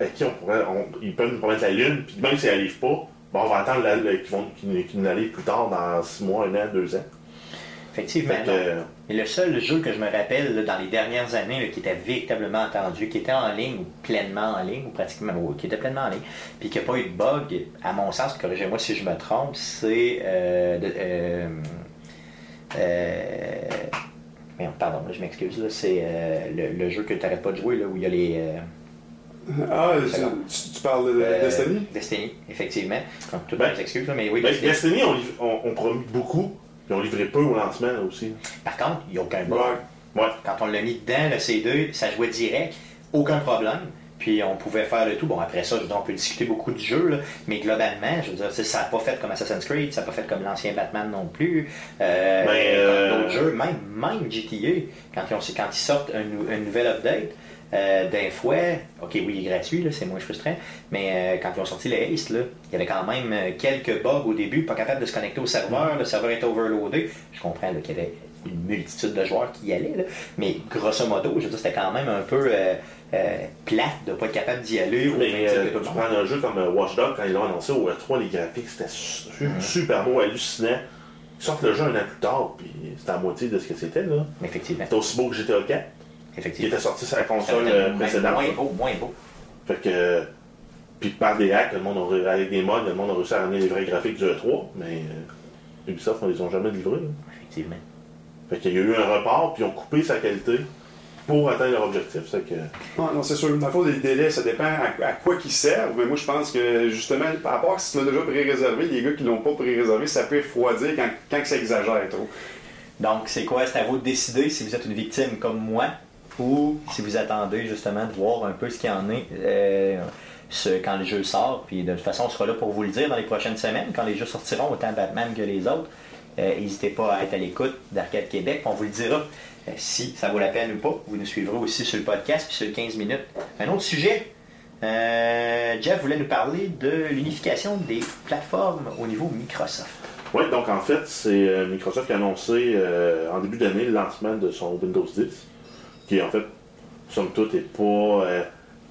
avec qui on pourrait, on- ils peuvent nous promettre la lune, puis même si elle n'arrive pas, ben, on va attendre la- la- qu'ils vont- qu'ils nous- qu'ils nous arrivent plus tard dans 6 mois, 1 an, 2 ans. Effectivement. Que, euh, Et le seul jeu que je me rappelle là, dans les dernières années là, qui était véritablement attendu, qui était en ligne ou pleinement en ligne, ou pratiquement, ou qui était pleinement en ligne, puis qui n'a pas eu de bug, à mon sens, corrigez-moi si je me trompe, c'est. Euh, de- euh, euh, merde, pardon, là, je m'excuse, là, c'est euh, le, le jeu que tu n'arrêtes pas de jouer, là, où il y a les. euh, Ah, tu, parles de euh, Destiny? Destiny, effectivement. Donc, toutes Ben, là, mais oui, ben, Destiny. Destiny, on, on, on promet beaucoup, puis on livrait peu au lancement là, aussi. Par contre, il n'y a aucun bug. Ouais. Ouais. Quand on l'a mis dedans, le C2, ça jouait direct, aucun problème. Puis on pouvait faire le tout. Bon, après ça, je veux dire, on peut discuter beaucoup du jeu, là, mais globalement, je veux dire, ça n'a pas fait comme Assassin's Creed, ça n'a pas fait comme l'ancien Batman non plus. Euh, Ben, euh, d'autres jeux, même, même GTA, quand ils, ont- quand ils sortent un, un nouvel update, euh, d'un fois, ok, oui, il est gratuit, là, c'est moins frustrant, mais euh, quand ils ont sorti les Ace, là, il y avait quand même euh, quelques bugs au début, pas capable de se connecter au serveur, le serveur était overloadé. Je comprends qu'il y avait une multitude de joueurs qui y allaient, là, mais grosso modo, je veux dire, c'était quand même un peu plate de ne pas être capable d'y aller. Mais euh, tu prends un jeu comme euh, Watch Dogs, quand ils l'ont annoncé au E3, les graphiques c'était su- super beau, hallucinant. Ils sortent le jeu un an plus tard, puis c'était à moitié de ce que c'était. là. Effectivement. C'était aussi beau que GTA 4, qui Effectivement. était sorti sur la console euh, précédente. Moins beau, moins beau. Fait que. Puis par des hacks, le monde a, ré- avec des mods, le monde a réussi à ramener les vrais graphiques du E3, mais euh, Ubisoft, on les ont jamais livrés. là. Effectivement. Fait qu'il y a eu un report, puis ils ont coupé sa qualité pour atteindre leur objectif. C'est que. Non, non, c'est sûr. Dans le fond, les délais, ça dépend à, à quoi qu'ils servent. Mais moi, je pense que, justement, par rapport à si tu l'as déjà pré-réservé, les gars qui l'ont pas pré-réservé, ça peut refroidir quand, quand ça exagère trop. Donc, c'est quoi? C'est à vous de décider si vous êtes une victime comme moi ou si vous attendez justement de voir un peu ce qu'il y en est euh, ce- quand le jeu sort. Puis de toute façon, on sera là pour vous le dire dans les prochaines semaines, quand les jeux sortiront, autant Batman que les autres. Euh, N'hésitez pas à être à l'écoute d'Arcade Québec, on vous le dira si ça vaut la peine ou pas. Vous nous suivrez aussi sur le podcast puis sur le 15 minutes. Un autre sujet. Euh, Jeff voulait nous parler de l'unification des plateformes au niveau Microsoft. Oui, donc en fait, c'est euh, Microsoft qui a annoncé euh, en début d'année le lancement de son Windows 10, qui en fait, somme toute, n'est pas, euh,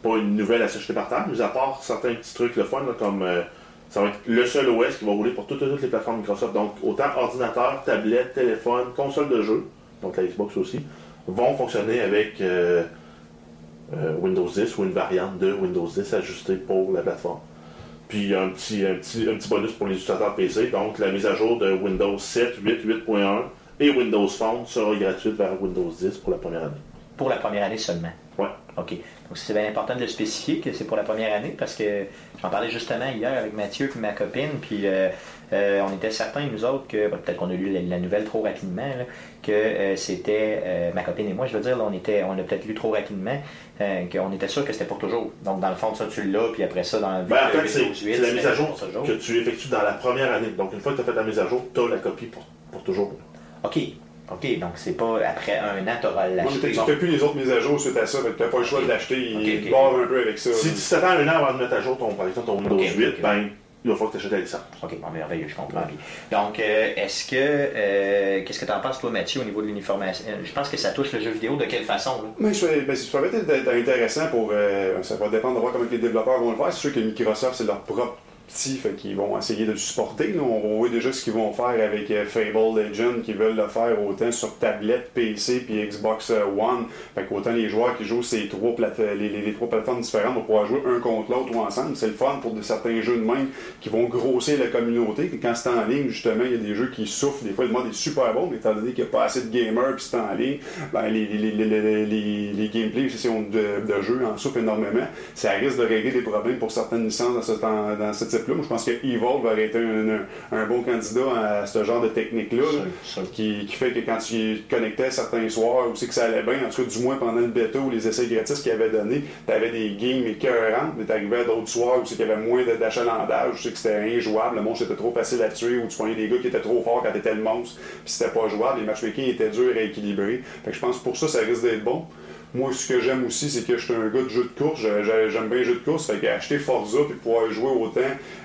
pas une nouvelle à s'acheter par terre, mis à part certains petits trucs le fun, comme euh, ça va être le seul OS qui va rouler pour toutes, toutes les plateformes Microsoft. Donc autant ordinateur, tablette, téléphone, console de jeu, donc la Xbox aussi, vont fonctionner avec euh, euh, Windows 10 ou une variante de Windows 10 ajustée pour la plateforme. Puis il y a un petit, un, petit, un petit bonus pour les utilisateurs PC. Donc la mise à jour de Windows 7, 8, 8.1 et Windows Phone sera gratuite vers Windows 10 pour la première année. Pour la première année seulement? Ouais. OK. Donc, c'est bien important de le spécifier que c'est pour la première année parce que j'en parlais justement hier avec Mathieu et ma copine. Puis, euh, euh, on était certains, nous autres, que ben, peut-être qu'on a lu la, nouvelle trop rapidement, que euh, c'était, ma copine et moi, je veux dire, on, était, on a peut-être lu trop rapidement, qu'on était sûr que c'était pour toujours. Donc, dans le fond, ça, tu l'as, puis après ça, dans le ben, En fait, c'est la mise à jour que tu effectues dans la première année. Donc, une fois que tu as fait ta mise à jour, tu as la copie pour, pour toujours. OK. OK, donc c'est pas après un an, tu auras l'acheter. Tu n'as plus les autres mises à jour suite à ça, tu n'as pas le choix de l'acheter, il barre un peu avec ça. Si tu t'attends un an avant de mettre à jour ton, par exemple, ton Windows 8, ben, il va falloir que tu achètes la licence. OK, bon, merveilleux, je comprends. Donc, euh, est-ce que. Euh, qu'est-ce que tu en penses, toi, Mathieu, au niveau de l'uniformation? Je pense que ça touche le jeu vidéo de quelle façon là? Mais ça va être intéressant pour. Euh, ça va dépendre de voir comment les développeurs vont le faire. C'est sûr que Microsoft, c'est leur propre petits, fait qu'ils vont essayer de le supporter. On voit déjà ce qu'ils vont faire avec euh, Fable Legend, qui veulent le faire autant sur tablette, PC puis Xbox euh, One. Fait qu'autant les joueurs qui jouent ces trois les, les, trois plateformes différentes vont pouvoir jouer un contre l'autre ou ensemble. C'est le fun pour de, certains jeux de même qui vont grossir la communauté. quand c'est en ligne, justement, il y a des jeux qui souffrent. Des fois, le mode est super bon, mais étant donné qu'il n'y a pas assez de gamers puis c'est en ligne, ben, les, les, les, gameplays de, de jeux en souffrent énormément. Ça risque de régler des problèmes pour certaines licences dans, ce, dans, dans cette moi, je pense que Evolve aurait été un, bon candidat à ce genre de technique-là, qui, fait que quand tu connectais certains soirs, aussi que ça allait bien, en tout cas, du moins pendant le bêta ou les essais gratis qu'ils avaient donné, tu avais des games écœurantes, mais tu arrivais à d'autres soirs où qu'il y avait moins d'achalandage, je sais que c'était injouable, le monstre était trop facile à tuer, ou tu prenais des gars qui étaient trop forts quand t'étais le monstre, puis c'était pas jouable, les matchmaking étaient durs et équilibrés. Fait que je pense que pour ça, ça risque d'être bon. Moi, ce que j'aime aussi, c'est que je suis un gars de jeu de course. J'aime bien les jeux de course. Fait qu'acheter Forza puis pouvoir jouer autant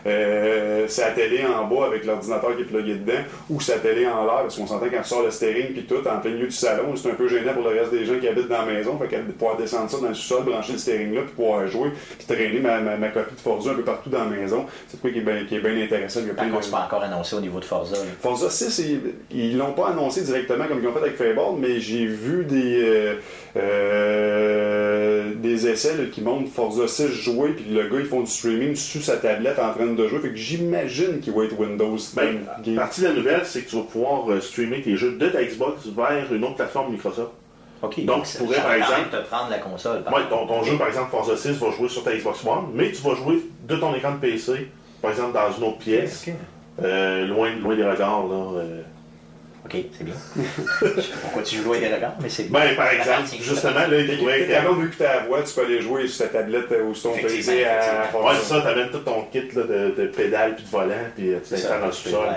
euh, sa télé en bas avec l'ordinateur qui est plugué dedans ou sa télé en l'air, parce qu'on s'entend quand tu sors le steering puis tout en plein milieu du salon, c'est un peu gênant pour le reste des gens qui habitent dans la maison. Fait qu'elle pouvoir descendre ça dans le sous-sol, brancher le steering là puis pouvoir jouer puis traîner ma, ma, copie de Forza un peu partout dans la maison. C'est quoi qui est bien, qui est bien intéressant. Par contre, c'est pas encore annoncé au niveau de Forza. Forza 6, ils l'ont pas annoncé directement comme ils ont fait avec Fable, mais j'ai vu des. Euh, euh, des essais qui montrent Forza 6 jouer, puis le gars, ils font du streaming sur sa tablette en train de jouer. Fait que j'imagine qu'il va être Windows. Ben, partie de la nouvelle, c'est que tu vas pouvoir euh, streamer tes jeux de ta Xbox vers une autre plateforme Microsoft. Ok. donc, tu pourrais par exemple te prendre la console. Ouais, ton, ton jeu, par exemple, Forza 6 va jouer sur ta Xbox One, mais tu vas jouer de ton écran de PC, par exemple, dans une autre pièce, euh, loin, loin des regards. Là, OK, c'est bien. [LAUGHS] pourquoi tu joues avec des regards, mais c'est bien. Ben, par exemple, justement, là, il jouait avec. vu que tu as la voix, tu peux aller jouer sur ta tablette ou sur ton PC à. Ouais, c'est ça, tu amènes tout ton kit là, de, de pédales puis de volant, puis tu l'installes dans le sous-sol.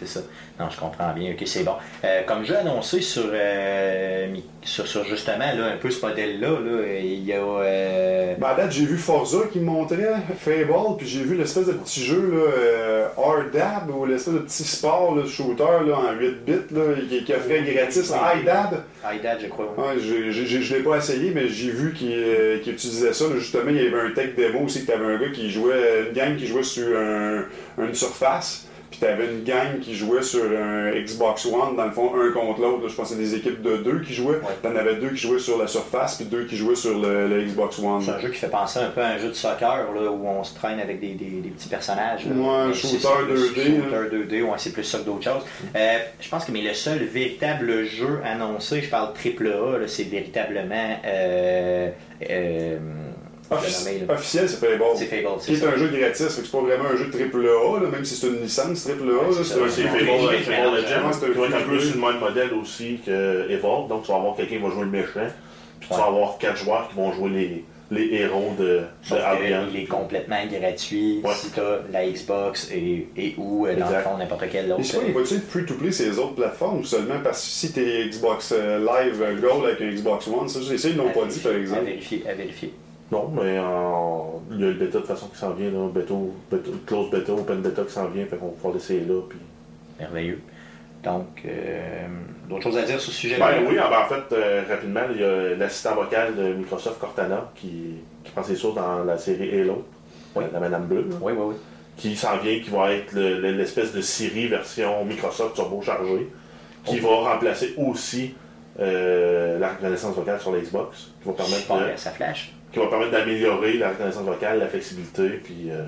C'est ça. Non, je comprends bien. OK, c'est bon. Euh, comme j'ai annoncé sur, euh, sur, sur, justement là, un peu ce modèle-là, là, il y a. Euh... Ben, à date, j'ai vu Forza qui montrait Fable, puis j'ai vu l'espèce de petit jeu là, euh, R-Dab, ou l'espèce de petit sport là, shooter là, en 8 bits là, qui, qui offrait gratis. iDab. iDab, je crois. Ouais, je ne l'ai pas essayé, mais j'ai vu qu'il utilisait ça. justement, il y avait un tech démo aussi que tu avais un gars qui jouait, une gang qui jouait sur un, une surface. Puis t'avais une gang qui jouait sur un Xbox One, dans le fond, un contre l'autre. Je pense que des équipes de deux qui jouaient. T'en avais deux qui jouaient sur la surface, puis deux qui jouaient sur le, Xbox One. C'est un jeu qui fait penser un peu à un jeu de soccer, là, où on se traîne avec des, des, petits personnages. Là. Ouais, un shooter 2D. Shooter 2D, ouais, c'est plus ça que d'autres choses. Euh, je pense que mais le seul véritable jeu annoncé, je parle AAA, c'est véritablement... Euh, euh, officiel, c'est Fable. C'est Fable. Qui est un jeu gratis, c'est pas vraiment un jeu de AAA, là, même si c'est une licence AAA. c'est Fable, Fable Legends. Tu vas être un peu sur le même modèle aussi que Evolve, donc tu vas avoir quelqu'un qui va jouer le méchant, puis tu vas avoir quatre joueurs qui vont jouer les les héros de, de Albion. Il est complètement gratuit si tu as la Xbox et, et ou euh, dans le fond n'importe quel autre. Mais il va-tu être free-to-play ces autres plateformes ou seulement parce que si tu es Xbox euh, Live Gold avec un Xbox One, ça, ça ils l'ont pas dit par exemple. À vérifier. À vérifier. Non, mais il y a le bêta de façon qui s'en vient, là, bêta, close bêta, open bêta qui s'en vient, fait qu'on va pouvoir l'essayer là. Puis... Merveilleux. Donc, euh, d'autres choses à dire sur ce sujet-là? Ben, oui, en fait, euh, rapidement, il y a l'assistant vocal de Microsoft Cortana qui, qui prend ses sources dans la série Halo, oui. la Madame Bleue. Oui, oui, oui. Qui s'en vient, qui va être l'espèce de Siri version Microsoft turbo chargée, qui va remplacer aussi euh, la reconnaissance vocale sur la Xbox, qui va permettre de... ça flash qui va permettre d'améliorer la reconnaissance vocale, la flexibilité, puis euh,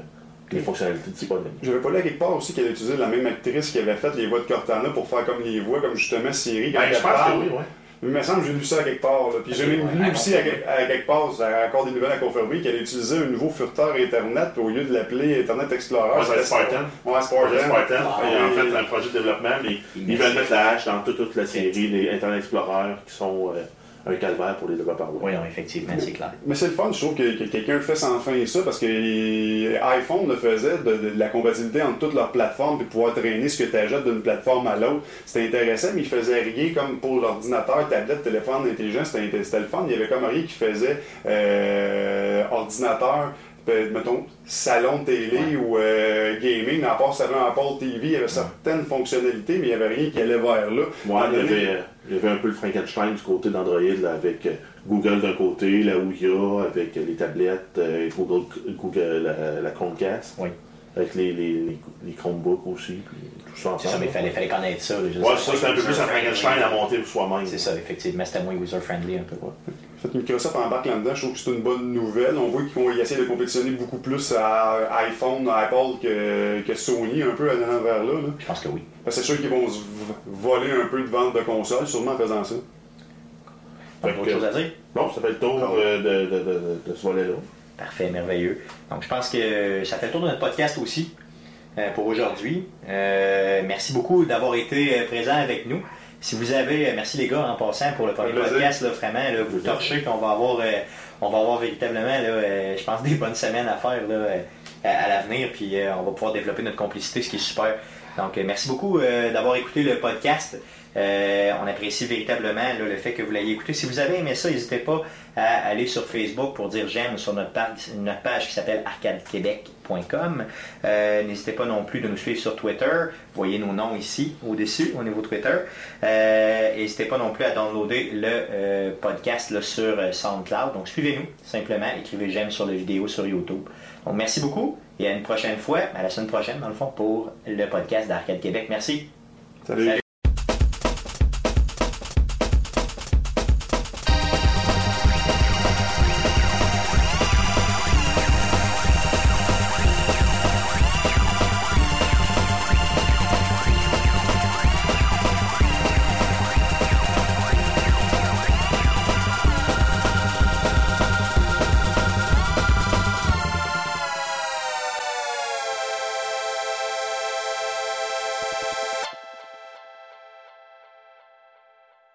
les fonctionnalités disponibles. J'avais pas là quelque part aussi qu'elle utilisait la même actrice qui avait fait les voix de Cortana pour faire comme les voix, comme justement Siri. Ben, je pense que oui, ouais. Il me semble que j'ai lu ça à quelque part. Là. Puis j'ai même à aussi à, quelque- à quelque part, encore des nouvelles à confirmer, qu'elle utilisait un nouveau furteur Internet puis au lieu de l'appeler Internet Explorer. Ouais, c'est Spartan. Ouais, Spartan. Spartan. Ah, Et en fait, un projet de développement, mais Il ils veulent met- mettre la hache dans toute, toute la série, les Internet Explorer, qui sont euh, un calvaire pour les développeurs. Oui, non, effectivement, c'est clair. Mais c'est le fun, je trouve que, que quelqu'un fasse enfin ça parce que iPhone le faisait, de, de la compatibilité entre toutes leurs plateformes et pouvoir traîner ce que tu ajoutes d'une plateforme à l'autre. C'était intéressant, mais il faisait rien comme pour l'ordinateur, tablette, téléphone intelligent, c'était c'était le fun. Il y avait comme rien qui faisait euh, ordinateur. Mettons, salon de télé ou euh, gaming, à part un Apple TV, il y avait certaines fonctionnalités, mais il n'y avait rien qui allait vers là. Ouais, À un peu le Frankenstein du côté d'Android, là, avec euh, Google d'un côté, la Ouya, avec les tablettes, euh, Google, Google la, la Chromecast, Oui. avec les, les, les, les Chromebooks aussi, puis tout ça C'est ça, mais il fallait, fallait connaître ça. là, Ouais, ça, c'est un peu plus un. Frankenstein à monter pour soi-même. C'est ça, effectivement, c'était moins user-friendly un peu. Fait que Microsoft embarque là-dedans, je trouve que c'est une bonne nouvelle. On voit qu'ils vont- essaient de compétitionner beaucoup plus à iPhone, à Apple que, que Sony, un peu à l'envers là. là. Je pense que oui. C'est sûr qu'ils vont se voler un peu de vente de consoles, sûrement en faisant ça. Fait que- à dire? Bon, ça fait le tour euh, de, de, de, de ce volet-là. Parfait, merveilleux. Donc, je pense que ça fait le tour de notre podcast aussi euh, pour aujourd'hui. Euh, merci beaucoup d'avoir été présent avec nous. Si vous avez, merci les gars en passant pour le premier podcast, là, vraiment, là, vous torchez, puis on va avoir, on va avoir véritablement, là, je pense, des bonnes semaines à faire là, à, l'avenir, puis euh, on va pouvoir développer notre complicité, ce qui est super. Donc, euh, merci beaucoup euh, d'avoir écouté le podcast. On apprécie véritablement le fait que vous l'ayez écouté. Si vous avez aimé ça, n'hésitez pas à aller sur Facebook pour dire j'aime sur notre page, qui s'appelle arcadequebec.com. N'hésitez pas non plus de nous suivre sur Twitter. Vous voyez nos noms ici au-dessus au niveau Twitter. N'hésitez pas non plus à downloader le podcast sur SoundCloud. Donc suivez-nous simplement, écrivez j'aime sur la vidéo sur YouTube. Donc merci beaucoup et à une prochaine fois, à la semaine prochaine dans le fond pour le podcast d'Arcade Québec. Merci. Salut. Salut.